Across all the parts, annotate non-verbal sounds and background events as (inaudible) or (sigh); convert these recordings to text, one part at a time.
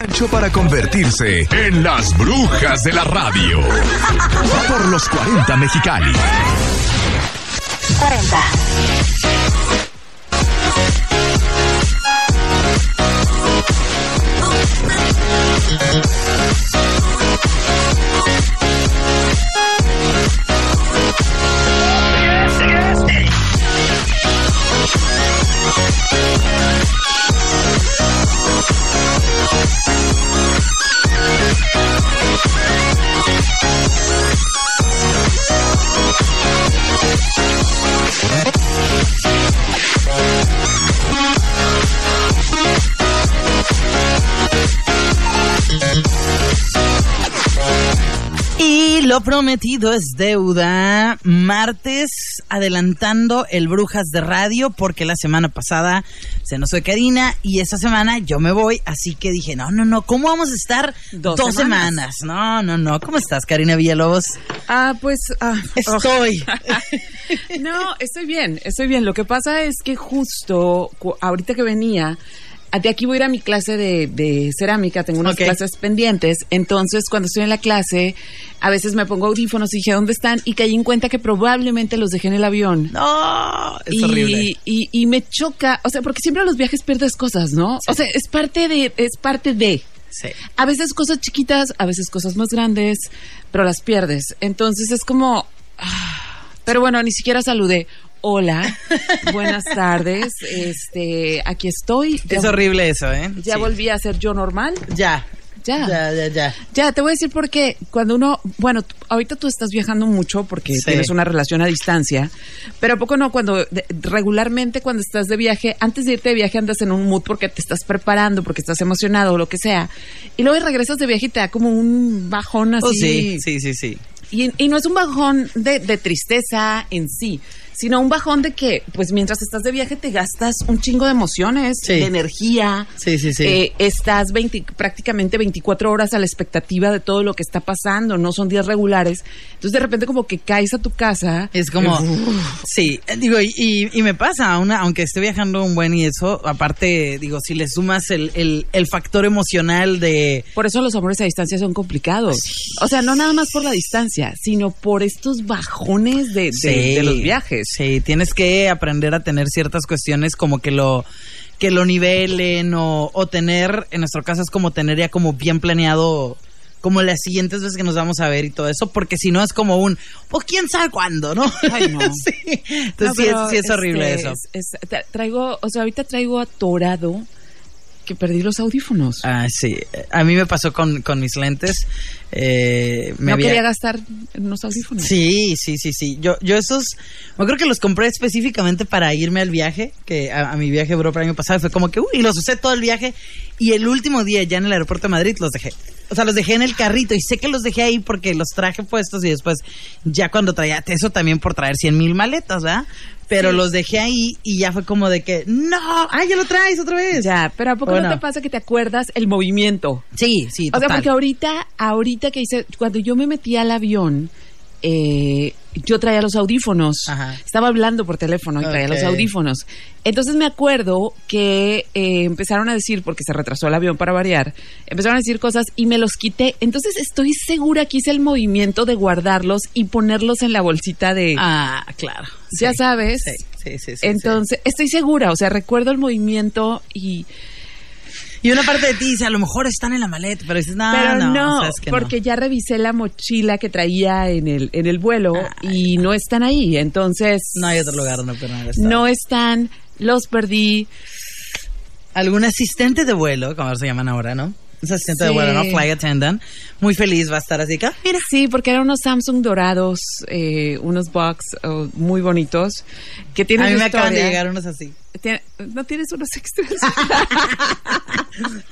Hecho para convertirse en las brujas de la radio. Por los 40 Mexicali. 40. Prometido es deuda. Martes adelantando el Brujas de Radio porque la semana pasada se nos fue Karina y esta semana yo me voy. Así que dije, no, no, no, ¿cómo vamos a estar Dos dos, semanas. semanas? No, no, no. ¿Cómo estás, Karina Villalobos? Ah, pues. ah, Estoy. (laughs) no, estoy bien, estoy bien. Lo que pasa es que justo ahorita que venía, de aquí voy a ir a mi clase de, de cerámica, tengo unas clases pendientes. Entonces, cuando estoy en la clase, a veces me pongo audífonos y dije, ¿dónde están? Y caí en cuenta que probablemente los dejé en el avión. No, es y, horrible. Y, y me choca, o sea, porque siempre en los viajes pierdes cosas, ¿no? O sea, es parte de, es parte de. Sí. A veces cosas chiquitas, a veces cosas más grandes, pero las pierdes. Entonces es como... ah, pero bueno, ni siquiera saludé. Hola, buenas tardes. Este, aquí estoy. Ya, Es horrible eso, ¿eh? Ya Sí. volví a ser yo normal. Ya. Ya. Ya, ya, ya. Ya, te voy a decir por qué. Cuando uno, bueno, ahorita tú estás viajando mucho porque Sí. tienes una relación a distancia, pero ¿a poco no cuando de- regularmente cuando estás de viaje, antes de irte de viaje andas en un mood porque te estás preparando, porque estás emocionado o lo que sea, y luego regresas de viaje y te da como un bajón así. Oh, sí, sí, sí, sí. Y, y no es un bajón de, de tristeza en sí, sino un bajón de que, pues mientras estás de viaje te gastas un chingo de emociones, Sí. de energía. Sí, sí, sí. Eh, estás 20 prácticamente 24 horas a la expectativa de todo lo que está pasando, no son días regulares. Entonces de repente como que caes a tu casa. Es como, sí, eh, digo, y, y- y me pasa, una, aunque esté viajando un buen y eso, aparte, digo, si le sumas el, el, el factor emocional de, Por eso los amores a distancia son complicados. O sea, no nada más por la distancia, sino por estos bajones de, de- Sí, de los viajes. Sí, tienes que aprender a tener ciertas cuestiones como que lo que lo nivelen o, o tener, en nuestro caso es como tener ya como bien planeado como las siguientes veces que nos vamos a ver y todo eso, porque si no es como un, pues quién sabe cuándo, ¿no? Ay, no. (laughs) sí. No, Entonces sí, es, sí es horrible este, eso. es- es- tra- traigo, o sea, ahorita traigo atorado que perdí los audífonos. Ah, sí. A mí me pasó con, con mis lentes. Eh, me no había- quería gastar en unos audífonos. Sí, sí, sí, sí. Yo, yo esos, me creo que los compré específicamente para irme al viaje, que a, a mi viaje a Europa el año pasado fue como que, uy, y los usé todo el viaje y el último día ya en el aeropuerto de Madrid los dejé. O sea, los dejé en el carrito y sé que los dejé ahí porque los traje puestos y después ya cuando traía, eso también por traer 100 mil maletas, ¿verdad? Pero Sí. los dejé ahí y ya fue como de que, no, ah, ya lo traes otra vez. Ya, pero ¿a poco Bueno. no te pasa que te acuerdas el movimiento? Sí, sí, O sea, porque ahorita, ahorita que hice, cuando yo me metí al avión, eh, yo traía los audífonos. Ajá. Estaba hablando por teléfono y traía los audífonos. Entonces me acuerdo que eh, empezaron a decir, porque se retrasó el avión para variar, empezaron a decir cosas y me los quité. Entonces estoy segura que hice el movimiento de guardarlos y ponerlos en la bolsita de... Ah, claro. ya Sí, sabes. Sí, sí, sí. sí, sí. Entonces, estoy segura, o sea, recuerdo el movimiento y... Y una parte de ti dice, a lo mejor están en la maleta, pero dices, no, Pero no, sabes que porque ya revisé la mochila que traía en el, en el vuelo y no están ahí. Entonces, no. Hay otro lugar donde estar. no están, los perdí. Algún asistente de vuelo, como se llaman ahora, ¿no? Es asistente de Sí. vuelo, ¿no? Fly attendant. Muy feliz va a estar así que, ah, mira. Sí, porque eran unos Samsung dorados, eh, unos box oh, muy bonitos que tienen A mí me acaban de historia. llegar unos así. ¿No tienes unos extras? (laughs)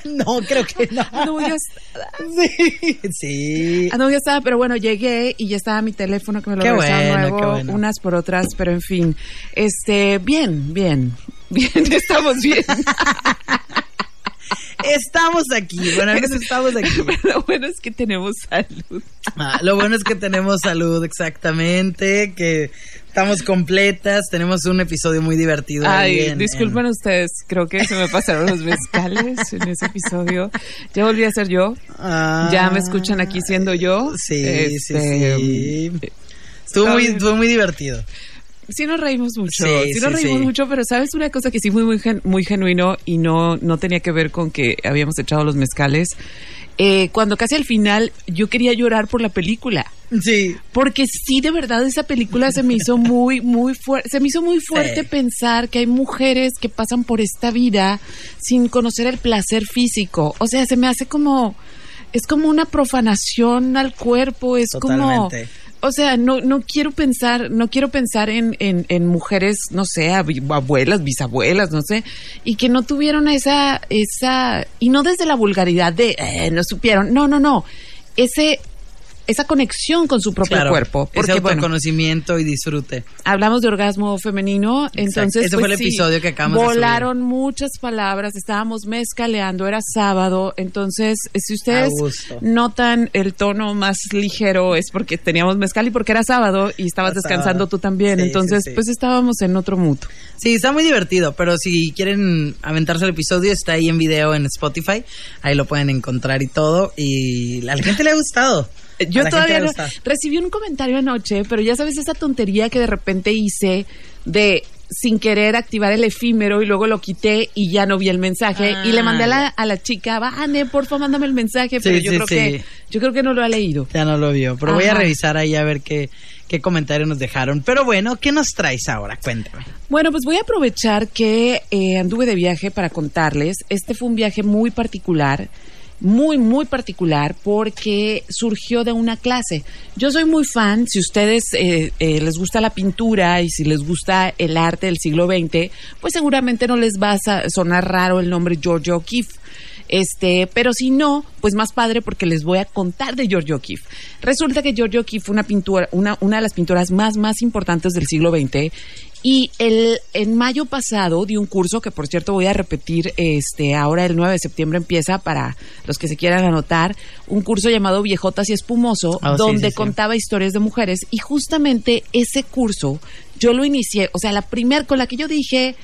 No, creo que no. no, ya está. Sí. Sí. Ah, no, ya estaba, pero bueno, llegué y ya estaba mi teléfono que me lo Qué bueno, nuevo, qué bueno. unas por otras, pero en fin, este, bien, bien, bien, (laughs) estamos bien. (laughs) Estamos aquí. Bueno, amigos, estamos aquí. (laughs) Lo bueno es que tenemos salud. Ah, lo bueno es que tenemos salud, exactamente, que estamos completas, tenemos un episodio muy divertido. Ay, en- disculpen en- ustedes, creo que se me pasaron los mezcales en ese episodio. Ya volví a ser yo. Ah, Ya me escuchan aquí siendo yo. Sí, Este, sí, sí. Estuvo muy, estuvo muy divertido. Sí nos reímos mucho, Sí, sí, nos sí, reímos sí. mucho, pero sabes una cosa que sí fue muy, gen- muy genuino y no, no tenía que ver con que habíamos echado los mezcales. Eh, cuando casi al final yo quería llorar por la película. Sí. Porque sí, de verdad, esa película se me hizo muy, muy fuerte. Se me hizo muy fuerte Sí. pensar que hay mujeres que pasan por esta vida sin conocer el placer físico. O sea, se me hace como. Es como una profanación al cuerpo. Es como. O sea, no, no quiero pensar, no quiero pensar en, en, en mujeres, no sé, abu- abuelas, bisabuelas, no sé, y que no tuvieron esa, esa, y no desde la vulgaridad de, eh, no supieron, no, no, no, ese, esa conexión con su propio Claro, cuerpo. Porque, ese bueno, autoconocimiento y disfrute. hablamos de orgasmo femenino, entonces Ese fue pues, el sí, episodio que acabamos de volaron muchas palabras, estábamos mezcaleando, era sábado, entonces eh, si ustedes notan el tono más ligero es porque teníamos mezcal y porque era sábado y estabas Era descansando sábado. tú también, Sí, entonces sí. pues estábamos en otro mood. Sí, está muy divertido, pero si quieren aventarse el episodio, está ahí en video en Spotify. Ahí lo pueden encontrar y todo. Y a la gente le ha gustado. (laughs) Yo todavía no, recibí un comentario anoche, pero ya sabes esa tontería que de repente hice de sin querer activar el efímero y luego lo quité y ya no vi el mensaje Ah, y le mandé a la, ya. a la chica, Vane, porfa, mándame el mensaje, pero Sí, yo sí, creo sí. que yo creo que no lo ha leído. Ya no lo vio, pero voy a revisar ahí a ver qué, qué comentario nos dejaron. Pero bueno, ¿qué nos traes ahora? Cuéntame. Bueno, pues voy a aprovechar que eh, anduve de viaje para contarles. Este fue un viaje muy particular, muy, muy particular, porque surgió de una clase. Yo soy muy fan, si ustedes eh, eh, les gusta la pintura y si les gusta el arte del siglo XX, pues seguramente no les va a sonar raro el nombre George O'Keeffe. Este, pero si no, pues más padre porque les voy a contar de George O'Keeffe. Resulta que George O'Keeffe fue una pintura, una, una de las pinturas más, más importantes del siglo XX. Y el, en mayo pasado di un curso que por cierto voy a repetir, este, ahora el 9 de septiembre empieza para los que se quieran anotar, un curso llamado Viejotas y Espumoso, Ah, donde sí, sí. contaba historias de mujeres. Y justamente ese curso yo lo inicié, o sea, la primer con la que yo dije,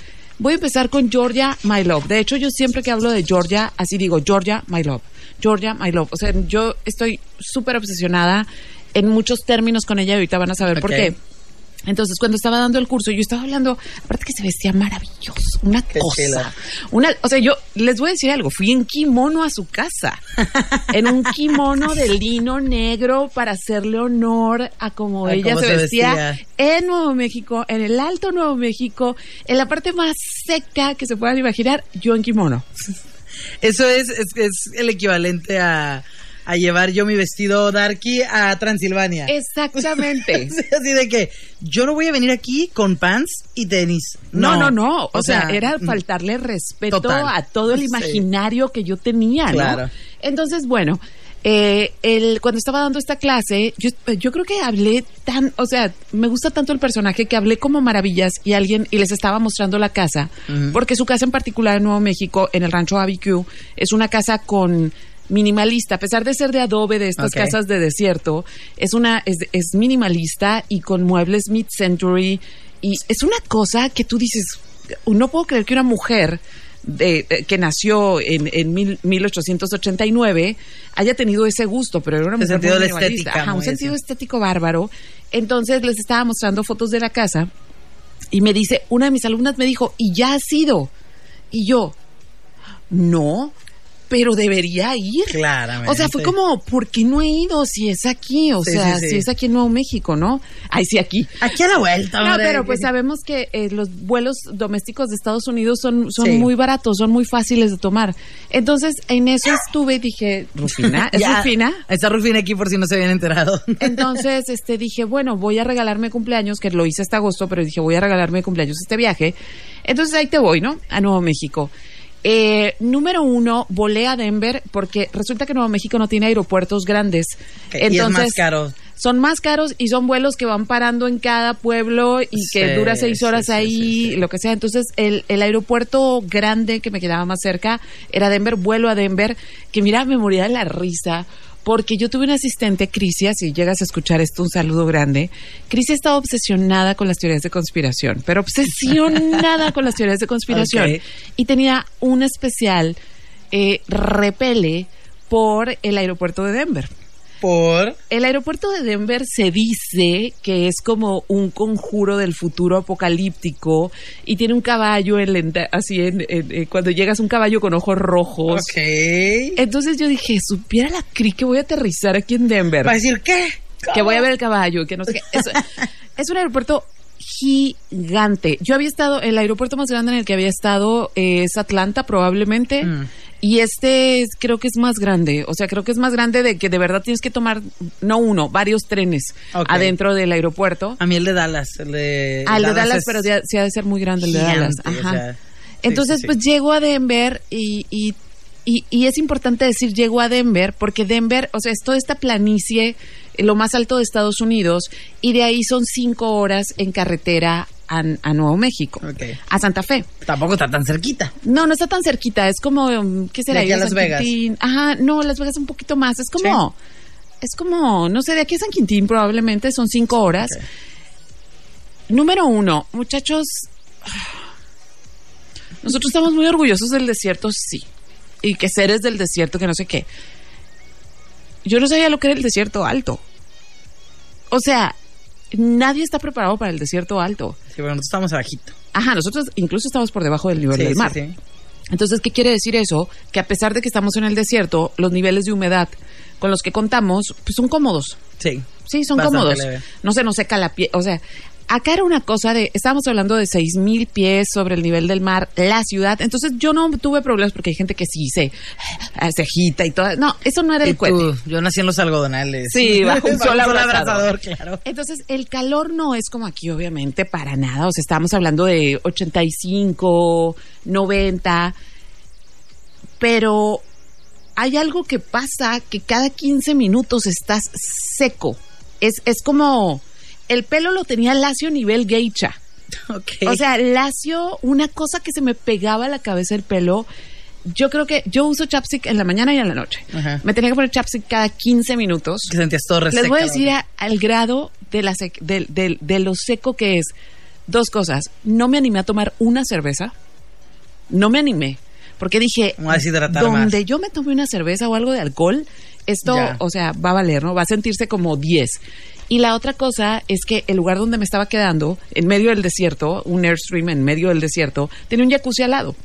Voy a empezar con Georgia, My Love. De hecho, yo siempre que hablo de Georgia, así digo, Georgia, My Love. Georgia, My Love. O sea, yo estoy súper obsesionada en muchos términos con ella y ahorita van a saber por Ok. qué. Entonces, cuando estaba dando el curso, yo estaba hablando, aparte que se vestía maravilloso, una Qué cosa. Una, o sea, yo les voy a decir algo, fui en kimono a su casa, en un kimono de lino negro para hacerle honor a como ella se, se vestía, vestía. en Nuevo México, en el Alto Nuevo México, en la parte más seca que se puedan imaginar, yo en kimono. Eso es, es, es el equivalente a, a llevar yo mi vestido darky a Transilvania. Exactamente. (laughs) Así de que yo no voy a venir aquí con pants y tenis. No, no, no. O, sea, era faltarle respeto total. a todo el Sí. imaginario que yo tenía, ¿no? Claro. Entonces, bueno, eh, el, cuando estaba dando esta clase, yo, yo creo que hablé tan, o sea, me gusta tanto el personaje que hablé como maravillas y alguien, y les estaba mostrando la casa, porque su casa en particular en Nuevo México, en el rancho ABQ, es una casa con minimalista, a pesar de ser de adobe de estas casas de desierto, es una es, es minimalista y con muebles mid-century. Y es una cosa que tú dices, no puedo creer que una mujer de, de- que nació en, en mil- 1889 haya tenido ese gusto, pero era una mujer sentido muy de estética, Ajá, un sentido estético bárbaro. Entonces les estaba mostrando fotos de la casa y me dice, una de mis alumnas me dijo, ¿y ya has ido? Y yo, no, pero debería ir. Claramente. O sea, fue como, ¿por qué no he ido si es aquí? O Sí, sea, sí, sí. si es aquí en Nuevo México, ¿no? Ay, sí, aquí. Aquí a la vuelta, No, pero pues sabemos que eh, los vuelos domésticos de Estados Unidos son, son muy baratos, son muy fáciles de tomar. Entonces, en eso estuve y dije, Rufina, ¿es Ya, Rufina? Está Rufina aquí por si no se habían enterado. Entonces, este, dije, bueno, voy a regalarme cumpleaños, que lo hice hasta agosto, pero dije, voy a regalarme cumpleaños este viaje. Entonces ahí te voy, ¿no? A Nuevo México. Eh, número uno, volé a Denver porque resulta que Nuevo México no tiene aeropuertos grandes. y es más caro. son más caros y son vuelos que van parando en cada pueblo y que dura seis horas sí, ahí, sí. lo que sea. Entonces, el, el aeropuerto grande que me quedaba más cerca era Denver, vuelo a Denver, que mira, me moría de la risa. Porque yo tuve una asistente, Crisia, si llegas a escuchar esto, un saludo grande. Crisia estaba obsesionada con las teorías de conspiración, pero obsesionada con las teorías de conspiración. (laughs) Y tenía un especial eh, repele por el aeropuerto de Denver. Por. El aeropuerto de Denver se dice que es como un conjuro del futuro apocalíptico y tiene un caballo en lenta- así en, en- en- cuando llegas un caballo con ojos rojos. Ok. Entonces yo dije, supiera la cri que voy a aterrizar aquí en Denver, Va a decir, ¿qué? que voy a ver el caballo, que no sé qué. Es, es un aeropuerto gigante. Yo había estado, el aeropuerto más grande en el que había estado eh, es Atlanta probablemente. Mm. Y este es- creo que es más grande, o sea, creo que es más grande de que de verdad tienes que tomar, no uno, varios trenes adentro del aeropuerto. A mí el de Dallas. El de, Ah, el de Dallas, pero ya- sí ha de ser muy grande el de Dallas. o Ajá. sea, sí, Entonces, sí, sí. pues llego a Denver y, y, y, y es importante decir llego a Denver porque Denver, o sea, es toda esta planicie, eh, lo más alto de Estados Unidos, y de ahí son cinco horas en carretera a, a Nuevo México, a Santa Fe. Tampoco está tan cerquita. No, no está tan cerquita, es como, um, ¿qué será? De aquí a Las San Vegas. Quintín. Ajá, no, Las Vegas un poquito más, es como, es como, no sé, de aquí a San Quintín probablemente son cinco horas. Número uno, muchachos, nosotros estamos muy orgullosos del desierto, sí. Y que seres del desierto, que no sé qué. Yo no sabía lo que era el desierto alto. O sea, nadie está preparado para el desierto alto. Sí, bueno, nosotros estamos abajito. Ajá, nosotros incluso estamos por debajo del nivel Sí, del sí, mar. sí. Entonces, ¿qué quiere decir eso? Que a pesar de que estamos en el desierto, los niveles de humedad con los que contamos, pues son cómodos. Sí. Sí, son cómodos. leve. No se nos seca la piel. O sea, acá era una cosa de. Estábamos hablando de seis mil pies sobre el nivel del mar, la ciudad. Entonces, yo no tuve problemas porque hay gente que sí se, se agita y todo. No, eso no era el cuento. yo nací en los algodonales. Sí, (laughs) bajo un sol abrasador. claro. Entonces, el calor no es como aquí, obviamente, para nada. O sea, estamos hablando de 85, 90. Pero hay algo que pasa que cada 15 minutos estás seco. Es, es como. El pelo lo tenía lacio nivel geisha. Ok. O sea, lacio, una cosa que se me pegaba a la cabeza el pelo. Yo creo que yo uso chapstick en la mañana y en la noche. Ajá. Me tenía que poner chapstick cada 15 minutos. que sentías todo Les reseca. voy a decir a- al grado de, la sec- de lo seco que es. Dos cosas. No me animé a tomar una cerveza. No me animé. Porque dije, donde más. yo me tome una cerveza o algo de alcohol, esto, Ya. o sea, va a valer, ¿no? Va a sentirse como 10. Y la otra cosa es que el lugar donde me estaba quedando, en medio del desierto, un Airstream en medio del desierto, tiene un jacuzzi al lado.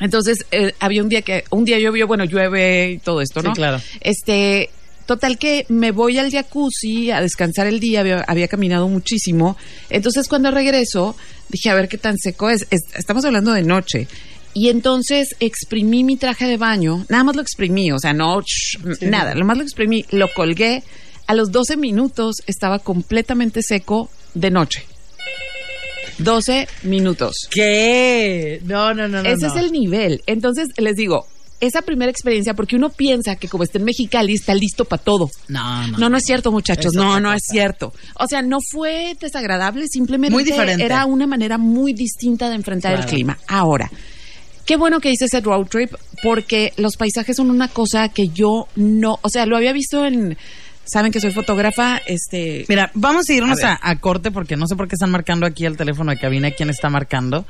Entonces, eh, había un día que, un día llovió, bueno, llueve y todo esto, Sí, ¿no? claro. Este, total que me voy al jacuzzi a descansar el día, había, había caminado muchísimo. Entonces, cuando regreso, dije, a ver qué tan seco es. Es- Estamos hablando de noche. Y entonces exprimí mi traje de baño, nada más lo exprimí, o sea, no, shh, nada, lo más lo exprimí, lo colgué. A los 12 minutos estaba completamente seco de noche. 12 minutos. ¿Qué? No, no, no, no. Ese no. es el nivel. Entonces, les digo, esa primera experiencia, porque uno piensa que como está en Mexicali está listo para todo. No, no. No, no es cierto, muchachos. No, no es cierto. O sea, no fue desagradable, simplemente Muy diferente. era una manera muy distinta de enfrentar el clima. Ahora, qué bueno que hice ese road trip, porque los paisajes son una cosa que yo no, o sea, lo había visto en, saben que soy fotógrafa, este, Mira, vamos a irnos A a, a corte porque no sé por qué están marcando aquí el teléfono de cabina quién está marcando.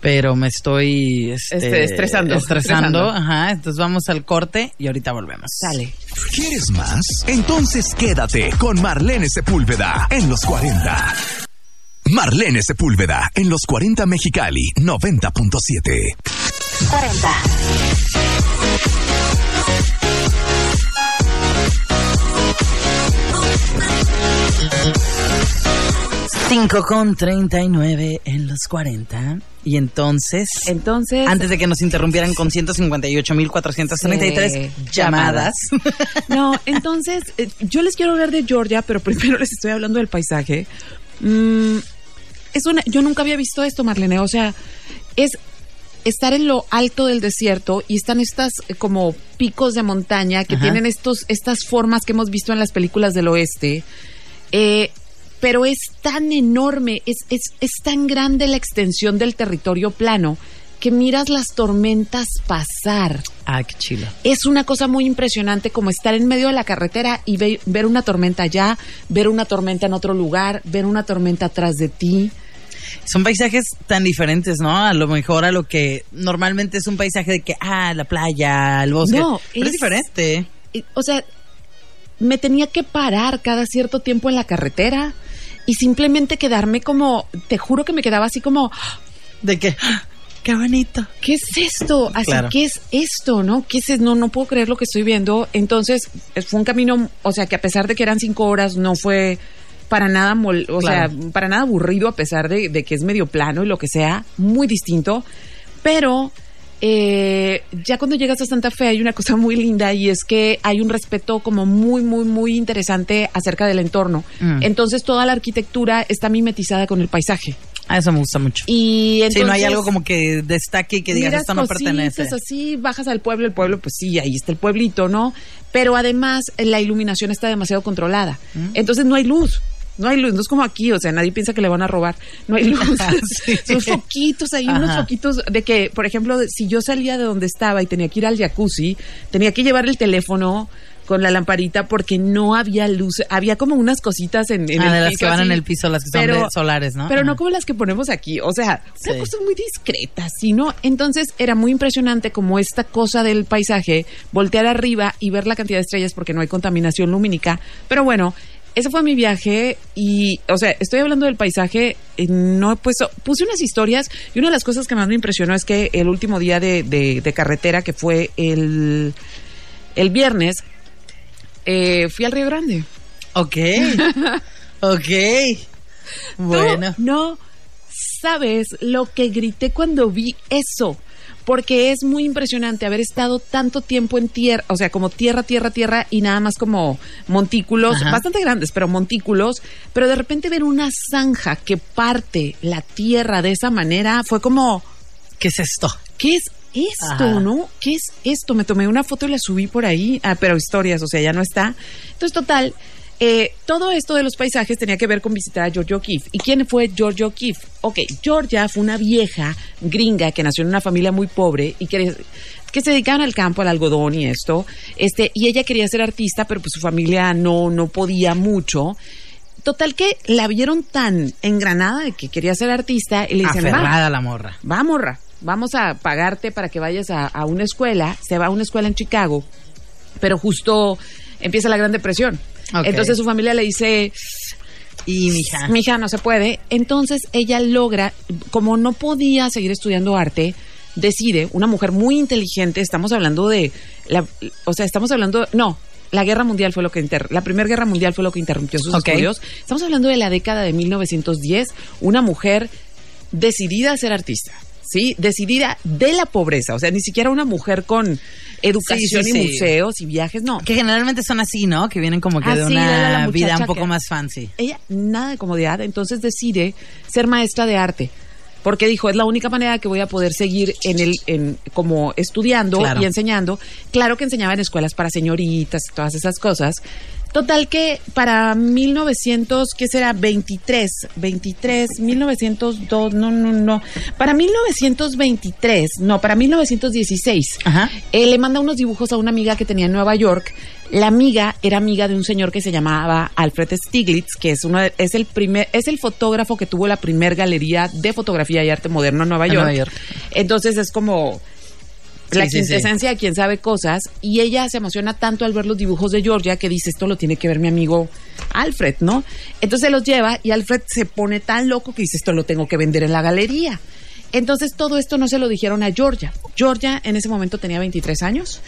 Pero me estoy este, Este, estresando, Estresando, estresando. ajá. Entonces vamos al corte y ahorita volvemos. sale. ¿Quieres más? Entonces quédate con Marlene Sepúlveda en los 40. Marlene Sepúlveda en los 40 Mexicali 90.7. 40. 5 con 39 en los 40. Y entonces, Entonces, antes de que nos interrumpieran con 158.433 Sí, llamadas. No, entonces, eh, yo les quiero hablar de Georgia, pero (laughs) primero les estoy hablando del paisaje. Mm, es una, yo nunca había visto esto, Marlene. O sea, es estar en lo alto del desierto y están estas eh, como picos de montaña que Ajá. tienen estos, estas formas que hemos visto en las películas del oeste. Eh, pero es tan enorme, es, es, es tan grande la extensión del territorio plano que miras las tormentas pasar. Ah, qué chilo. Es una cosa muy impresionante como estar en medio de la carretera y ve- ver una tormenta allá, ver una tormenta en otro lugar, ver una tormenta atrás de ti. Son paisajes tan diferentes, ¿no? A lo mejor a lo que normalmente es un paisaje de que, ah, la playa, el bosque. No, Pero es, es- diferente. O sea, me tenía que parar cada cierto tiempo en la carretera y simplemente quedarme como, te juro que me quedaba así como, De que, ah, qué bonito. ¿qué es esto? Así, Claro. ¿qué es esto? ¿No? ¿Qué es? No, no puedo creer lo que estoy viendo. Entonces, fue un camino, o sea, que a pesar de que eran cinco horas, no fue para nada, mol- o Claro. sea, para nada aburrido, a pesar de, de que es medio plano y lo que sea, muy distinto. Pero eh, ya cuando llegas a Santa Fe hay una cosa muy linda y es que hay un respeto como muy, muy, muy interesante acerca del entorno. Mm. Entonces toda la arquitectura está mimetizada con el paisaje. Ah, eso me gusta mucho. Y entonces, si no hay algo como que destaque y que digas, esto no pertenece. así, bajas al pueblo, el pueblo, pues sí, ahí está el pueblito, ¿no? Pero además la iluminación está demasiado controlada. Mm. Entonces no hay luz. No hay luz, no es como aquí, o sea, nadie piensa que le van a robar. No hay luz. (laughs) (laughs) Sí. Son foquitos ahí, unos foquitos de que, por ejemplo, si yo salía de donde estaba y tenía que ir al jacuzzi, tenía que llevar el teléfono con la lamparita porque no había luz. Había como unas cositas en, en Ah, el de las piso que van así, en el piso, las que son de solares, ¿no? Pero no como las que ponemos aquí. O sea, una Sí. cosa muy discreta, ¿sí? ¿no? Entonces era muy impresionante como esta cosa del paisaje, voltear arriba y ver la cantidad de estrellas porque no hay contaminación lumínica. Pero bueno, ese fue mi viaje y, o sea, estoy hablando del paisaje, eh, no he puesto, puse unas historias y una de las cosas que más me impresionó es que el último día de, de- de carretera, que fue el, el viernes, eh, fui al Río Grande. Ok. (laughs) ok. Bueno. Tú no sabes lo que grité cuando vi eso. Porque es muy impresionante haber estado tanto tiempo en tierra, o sea, como tierra, tierra, tierra y nada más como montículos, Ajá. bastante grandes, pero montículos, pero de repente ver una zanja que parte la tierra de esa manera fue como, ¿Qué es esto? ¿qué es esto, Ajá. no? ¿Qué es esto? Me tomé una foto y la subí por ahí, ah, pero historias, o sea, ya no está. Entonces, total, eh, todo esto de los paisajes tenía que ver con visitar a Georgia O'Keeffe. ¿Y quién fue Georgia O'Keeffe? Ok, Georgia fue una vieja gringa que nació en una familia muy pobre y que que se dedicaban al campo, al algodón y esto, este, y ella quería ser artista, pero pues su familia no, no podía mucho. Total que la vieron tan engranada de que quería ser artista y le dicen, va, Aferrada la morra. va, morra, vamos a pagarte para que vayas a, a una escuela. Se va a una escuela en Chicago, pero justo empieza la Gran Depresión. Entonces su familia le dice, Y mija. mija, no se puede. Entonces ella logra, como no podía seguir estudiando arte, decide, una mujer muy inteligente, estamos hablando de, la, o sea, estamos hablando, no, la guerra mundial fue lo que inter, la primera guerra mundial fue lo que interrumpió sus Ok. estudios. Estamos hablando de la década de 1910, una mujer decidida a ser artista. Sí, decidida de la pobreza, o sea, ni siquiera una mujer con educación Sí, sí, y sí. museos y viajes, no. Que generalmente son así, ¿no? Que vienen como que de Así, de la una vida un poco que- más fancy. ella nada de comodidad, entonces decide ser maestra de arte. Porque dijo, es la única manera que voy a poder seguir en el, en, como estudiando Claro. y enseñando. Claro que enseñaba en escuelas para señoritas y todas esas cosas. Total que para 1900, ¿qué será? 23, 23, 1902, no, no, no. Para 1923, no, para 1916, Ajá. eh, le manda unos dibujos a una amiga que tenía en Nueva York. La amiga era amiga de un señor que se llamaba Alfred Stiglitz, que es uno de- es el primer es el fotógrafo que tuvo la primer galería de fotografía y arte moderno en Nueva En York. Nueva York. Entonces es como la Sí, sí, sí. quintesencia de quien sabe cosas y ella se emociona tanto al ver los dibujos de Georgia que dice esto lo tiene que ver mi amigo Alfred, ¿no? Entonces se los lleva y Alfred se pone tan loco que dice esto lo tengo que vender en la galería. Entonces todo esto no se lo dijeron a Georgia. Georgia en ese momento tenía 23 años,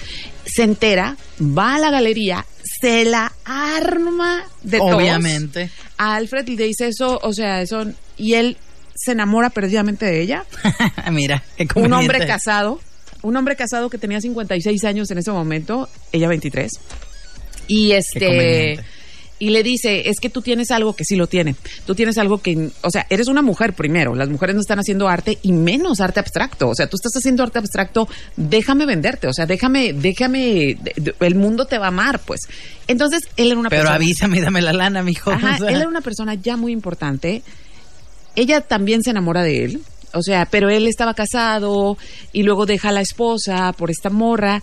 se entera, va a la galería, se la arma de todos. Obviamente. A Alfred le dice eso, o sea, eso, y él se enamora perdidamente de ella (laughs) Mira, qué un hombre casado, un hombre casado que tenía 56 años en ese momento, ella 23. Y este y le dice, es que tú tienes algo que sí lo tiene. Tú tienes algo que, o sea, eres una mujer primero. Las mujeres no están haciendo arte y menos arte abstracto. O sea, tú estás haciendo arte abstracto, déjame venderte. O sea, déjame, déjame, el mundo te va a amar, pues. Entonces, él era una Pero persona. avísame, dame la lana, mijo. Ajá, O sea, él era una persona ya muy importante. Ella también se enamora de él. O sea, pero él estaba casado y luego deja a la esposa por esta morra.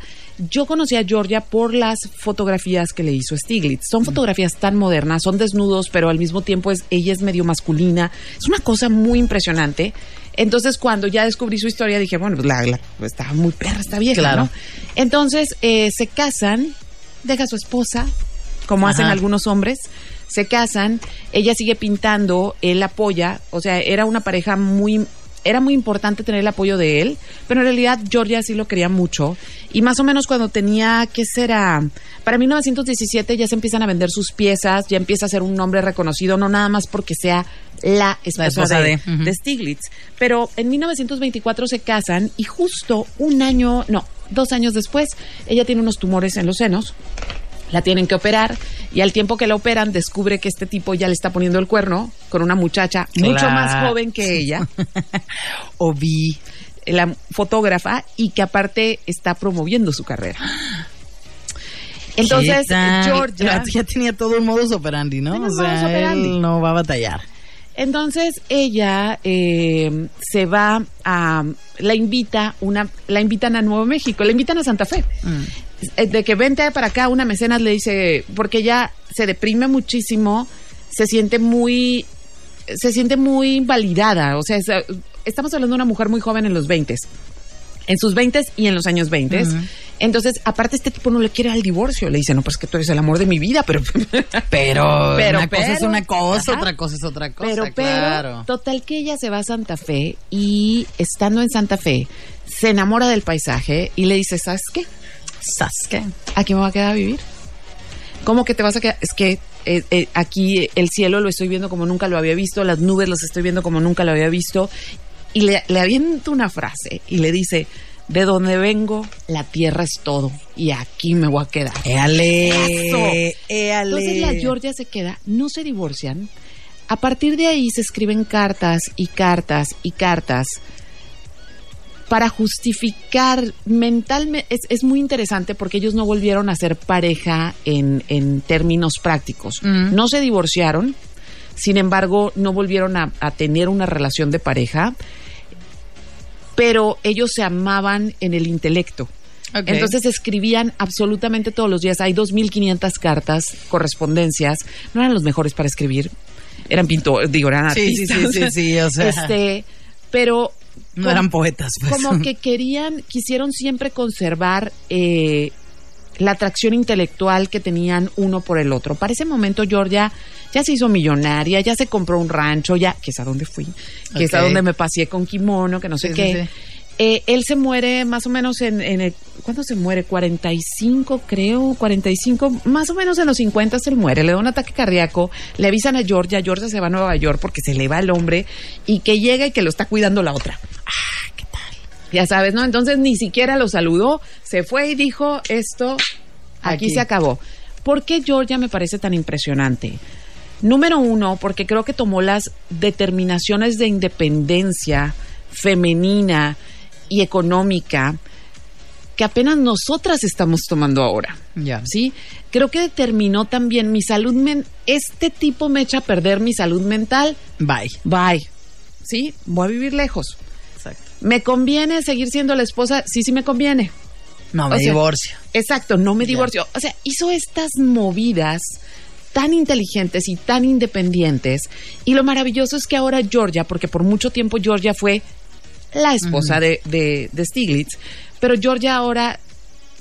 Yo conocí a Georgia por las fotografías que le hizo Stiglitz. Son fotografías tan modernas, son desnudos, pero al mismo tiempo es, ella es medio masculina. Es una cosa muy impresionante. Entonces, cuando ya descubrí su historia, dije, bueno, pues la, la- estaba muy perra, está vieja, Claro. ¿no? Entonces, eh, se casan, deja a su esposa, como hacen algunos hombres, se casan, ella sigue pintando, él apoya, o sea, era una pareja muy era muy importante tener el apoyo de él, pero en realidad Georgia sí lo quería mucho. Y más o menos cuando tenía, ¿qué será? Para 1917 ya se empiezan a vender sus piezas, ya empieza a ser un nombre reconocido, no nada más porque sea la esposa, esposa de, de Stiglitz, pero en 1924 se casan y justo un año, no, dos años después, ella tiene unos tumores en los senos la tienen que operar y al tiempo que la operan descubre que este tipo ya le está poniendo el cuerno con una muchacha mucho Claro. más joven que ella, (laughs) O vi. la fotógrafa, y que aparte está promoviendo su carrera. Entonces. Georgia, Ya tenía todo un modus operandi, ¿no? O sea, modus operandi. él no va a batallar. entonces ella eh, se va a, la invita, una, la invitan a Nuevo México, la invitan a Santa Fe. Eh, de que vente para acá, una mecenas le dice, porque ella se deprime muchísimo, se siente muy, se siente muy invalidada, o sea, es, eh, estamos hablando de una mujer muy joven en los 20 en sus 20 y en los años 20 Entonces, aparte este tipo no le quiere al divorcio, le dice, no, pues que tú eres el amor de mi vida, pero... (laughs) Pero, Pero, una cosa es pero, una cosa, ajá. otra cosa es otra cosa, pero, pero, claro. total que ella se va a Santa Fe y estando en Santa Fe, se enamora del paisaje y le dice, ¿sabes qué? Sasuke. aquí me voy a quedar a vivir. ¿Cómo que te vas a quedar? Es que eh, eh, aquí el cielo lo estoy viendo como nunca lo había visto, las nubes las estoy viendo como nunca lo había visto. Y le, le avienta una frase y le dice, de donde vengo, la tierra es todo y aquí me voy a quedar. Éale. Éale. Entonces la Georgia se queda, no se divorcian. A partir de ahí se escriben cartas y cartas y cartas para justificar mentalmente. Es, es muy interesante porque ellos no volvieron a ser pareja en, en términos prácticos. Mm. No se divorciaron, sin embargo, no volvieron a, a tener una relación de pareja, pero ellos se amaban en el intelecto. Entonces escribían absolutamente todos los días. Hay 2.500 cartas, correspondencias. No eran los mejores para escribir. Eran pintores, digo, eran Sí, sí, artistas. sí, sí, sí, o sea. Este, pero... No como- eran poetas, pues. Como que (laughs) querían, quisieron siempre conservar eh, la atracción intelectual que tenían uno por el otro. Para ese momento Georgia ya se hizo millonaria, ya se compró un rancho, ya, que es a donde fui, que es a donde me paseé con kimono, que no sé Sí, qué. sí, sí. Eh, él se muere más o menos en, en el... ¿Cuándo se muere? 45, creo, 45, más o menos en los 50 se muere, le da un ataque cardíaco, le avisan a Georgia, Georgia se va a Nueva York porque se le va el hombre y que llega y que lo está cuidando la otra. Ah, ¿qué tal? Ya sabes, ¿no? Entonces ni siquiera lo saludó, se fue y dijo esto, aquí, Aquí. se acabó. ¿Por qué Georgia me parece tan impresionante? Número uno, porque creo que tomó las determinaciones de independencia femenina y económica que apenas nosotras estamos tomando ahora. Ya. ¿Sí? Creo que determinó también mi salud mental. Este tipo me echa a perder mi salud mental. Bye. Bye. ¿Sí? Voy a vivir lejos. Exacto. ¿Me conviene seguir siendo la esposa? Sí, sí me conviene. No me O sea, divorcio. Exacto, no me divorcio. O sea, hizo estas movidas tan inteligentes y tan independientes. Y lo maravilloso es que ahora Georgia, porque por mucho tiempo Georgia fue la esposa de, de, de Stiglitz, pero Georgia ahora,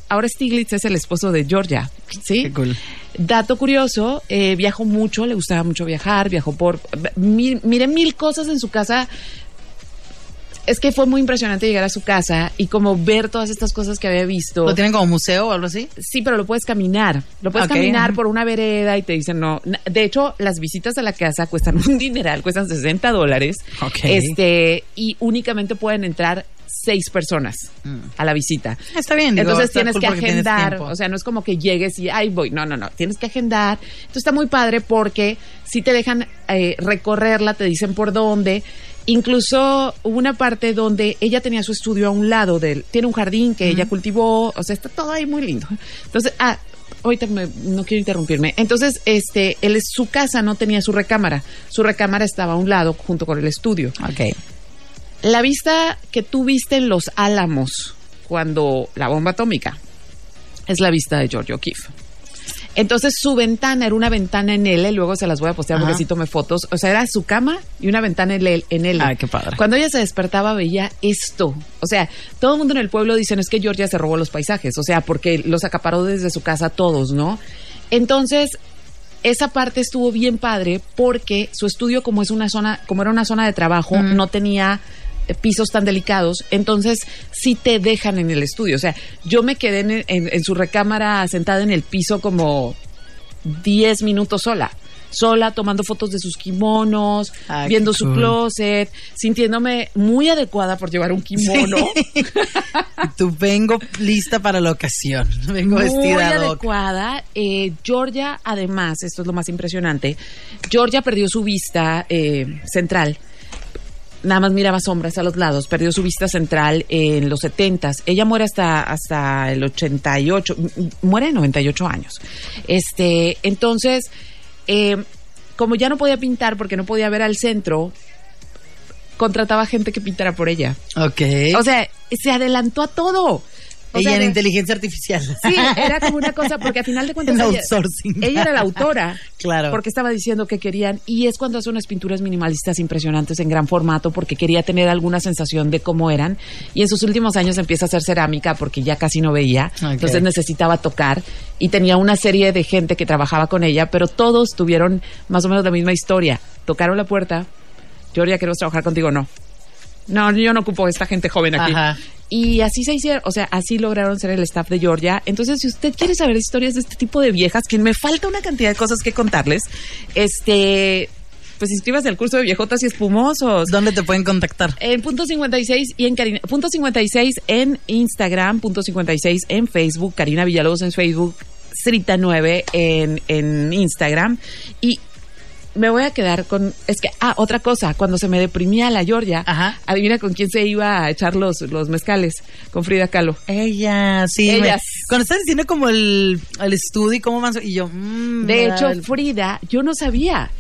ahora Stiglitz es el esposo de Georgia. ¿Sí? Qué cool. Dato curioso, eh, viajó mucho, le gustaba mucho viajar, viajó por... mi- Miré mil cosas en su casa. Es que fue muy impresionante llegar a su casa y como ver todas estas cosas que había visto. ¿Lo tienen como museo o algo así? Sí, pero lo puedes caminar. Lo puedes caminar por una vereda y te dicen no. De hecho, las visitas a la casa cuestan (laughs) un dineral, cuestan 60 dólares. Ok. Este, y únicamente pueden entrar seis personas a la visita. Está bien, digo, Entonces tienes que tienes agendar, o sea, no es como que llegues y, ay, voy, no, no, no, tienes que agendar. Entonces está muy padre porque si te dejan eh, recorrerla, te dicen por dónde. Incluso hubo una parte donde ella tenía su estudio a un lado del, tiene un jardín que ella cultivó, o sea, está todo ahí muy lindo. Entonces, ah, ahorita me- no quiero interrumpirme. Entonces, este, él, su casa no tenía su recámara, su recámara estaba a un lado junto con el estudio. Ok. La vista que tú viste en Los Álamos cuando la bomba atómica es la vista de George O'Keeffe. Entonces su ventana era una ventana en L, luego se las voy a postear porque sí tomé fotos. O sea, era su cama y una ventana en L. En L. Ay, qué padre. Cuando ella se despertaba veía esto. O sea, todo el mundo en el pueblo dicen es que Georgia se robó los paisajes. O sea, porque los acaparó desde su casa todos, ¿no? Entonces, esa parte estuvo bien padre porque su estudio como es una zona, como era una zona de trabajo, no tenía pisos tan delicados, entonces sí te dejan en el estudio. O sea, yo me quedé en, en- en su recámara sentada en el piso como 10 minutos sola. Sola, tomando fotos de sus kimonos, Ah, viendo su cool. closet, sintiéndome muy adecuada por llevar un kimono. Y tú vengo lista para la ocasión. Vengo muy vestida adecuada. Eh, Georgia, además, esto es lo más impresionante, Georgia perdió su vista eh, central. Nada más miraba sombras a los lados, perdió su vista central en los 70 Ella muere hasta, hasta el 88, m- m- muere de 98 años. Este, entonces, eh, como ya no podía pintar porque no podía ver al centro, contrataba gente que pintara por ella. Ok. O sea, se adelantó a todo. O Ella sea, en de- inteligencia artificial. Sí, era como una cosa, porque a final de (laughs) cuentas En ella, outsourcing. ella era la autora. (laughs) Claro. Porque estaba diciendo que querían, y es cuando hace unas pinturas minimalistas impresionantes en gran formato, porque quería tener alguna sensación de cómo eran. Y en sus últimos años empieza a hacer cerámica porque ya casi no veía. Entonces necesitaba tocar. Y tenía una serie de gente que trabajaba con ella, pero todos tuvieron más o menos la misma historia. Tocaron la puerta. Georgia, queremos trabajar contigo. No. No, yo no ocupo esta gente joven aquí. Ajá. Y así se hicieron, o sea, así lograron ser el staff de Georgia. Entonces, si usted quiere saber historias de este tipo de viejas, que me falta una cantidad de cosas que contarles, este, pues inscríbase al curso de viejotas y espumosos. ¿Dónde te pueden contactar? En punto 56 y en Karina, punto 56 en Instagram, punto 56 en Facebook, Karina Villalobos en Facebook, Srita 9 en, en Instagram. Y me voy a quedar con, es que, ah, otra cosa, cuando se me deprimía la Georgia, Ajá. adivina con quién se iba a echar los, los mezcales, con Frida Kahlo. Ella, sí. Ellas. me- cuando estás diciendo como el, el estudio y cómo van. Y yo, mm, De hecho, el- Frida, yo no sabía.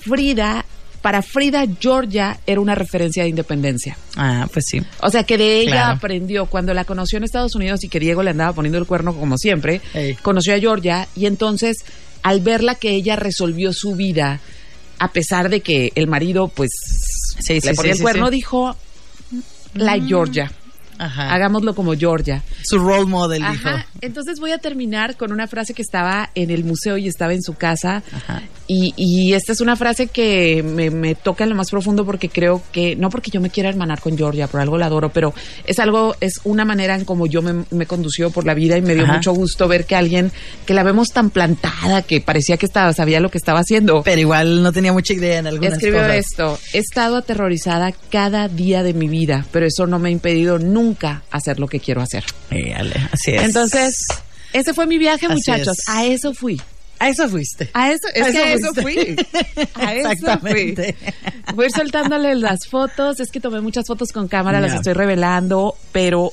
Frida, para Frida, Georgia era una referencia de independencia. Ah, pues sí. O sea, que de ella Claro. aprendió cuando la conoció en Estados Unidos y que Diego le andaba poniendo el cuerno como siempre. Ey. Conoció a Georgia y entonces, al verla que ella resolvió su vida, a pesar de que el marido, pues, Sí, le ponía sí, el cuerno, dijo, la Georgia. Ajá. Hagámoslo como Georgia. Su role model, dijo. Ajá. Entonces voy a terminar con una frase que estaba en el museo y estaba en su casa. Ajá. Y, y esta es una frase que me, me toca en lo más profundo porque creo que, no porque yo me quiera hermanar con Georgia, por algo la adoro, pero es algo, es una manera en como yo me, me condució por la vida y me dio Ajá. mucho gusto ver que alguien que la vemos tan plantada, que parecía que estaba, sabía lo que estaba haciendo. Pero igual no tenía mucha idea en algunas Escribió cosas. esto, he estado aterrorizada cada día de mi vida, pero eso no me ha impedido nunca hacer lo que quiero hacer. Ale, así es. Entonces, ese fue mi viaje, Así muchachos. es. A eso fui. a eso fuiste. A eso, es A que a eso eso fui. A eso (laughs) fui. Voy a ir soltándole las fotos. Es que tomé muchas fotos con cámara, las estoy revelando, pero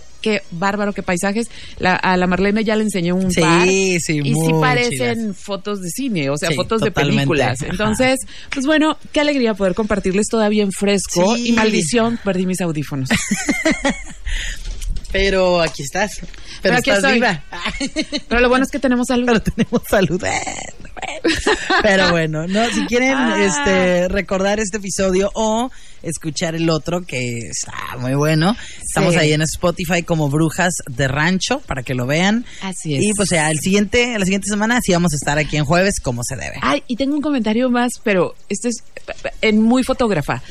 bárbaro, qué paisajes. La- a la Marlene ya le enseñé un Sí, Y sí parecen chidas. fotos de cine, o sea, Sí, fotos de películas. Ajá. Entonces, pues bueno, qué alegría poder compartirles todavía en fresco. Sí. Y maldición, perdí mis audífonos. (laughs) Pero aquí estás. Pero, Pero aquí estás estoy. viva. (laughs) Pero lo bueno es que tenemos salud. Pero tenemos salud. Pero bueno, no, si quieren (laughs) Ah. este recordar este episodio o escuchar el otro que está muy bueno, estamos Sí. ahí en Spotify como Brujas de Rancho para que lo vean. Así es. Y pues ya el siguiente, la siguiente semana sí vamos a estar aquí en jueves como se debe. Ay, y tengo un comentario más, pero este es en muy fotógrafa.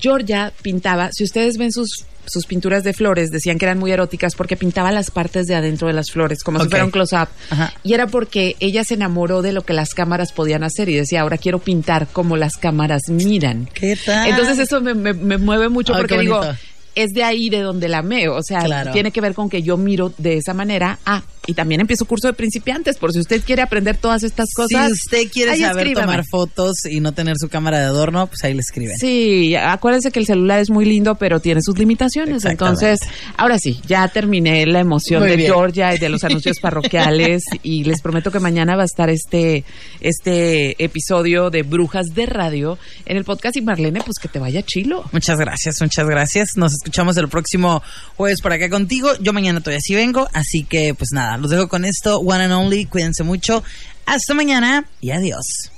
Georgia pintaba, si ustedes ven sus, sus pinturas de flores, decían que eran muy eróticas porque pintaba las partes de adentro de las flores, como si fuera un close-up. Ajá. Y era porque ella se enamoró de lo que las cámaras podían hacer y decía, ahora quiero pintar como las cámaras miran. ¿Qué tal? Entonces eso me, me- me mueve mucho Ay, porque digo, bonito. Es de ahí de donde la meo. O sea, Claro. tiene que ver con que yo miro de esa manera. Ah, y también empiezo curso de principiantes, por si usted quiere aprender todas estas cosas. si usted quiere saber escríbame. tomar fotos y no tener su cámara de adorno, pues ahí le escriben. Sí, acuérdense que el celular es muy lindo, pero tiene sus limitaciones. Entonces, ahora sí, ya terminé la emoción Muy de bien. Georgia y de los (laughs) anuncios parroquiales y les prometo que mañana va a estar este este episodio de Brujas de Radio en el podcast y Marlene, pues que te vaya chilo. Muchas gracias, muchas gracias. Nos escuchamos el próximo jueves por acá contigo. Yo mañana todavía sí vengo, así que pues nada, los dejo con esto. One and only, cuídense mucho. Hasta mañana y adiós.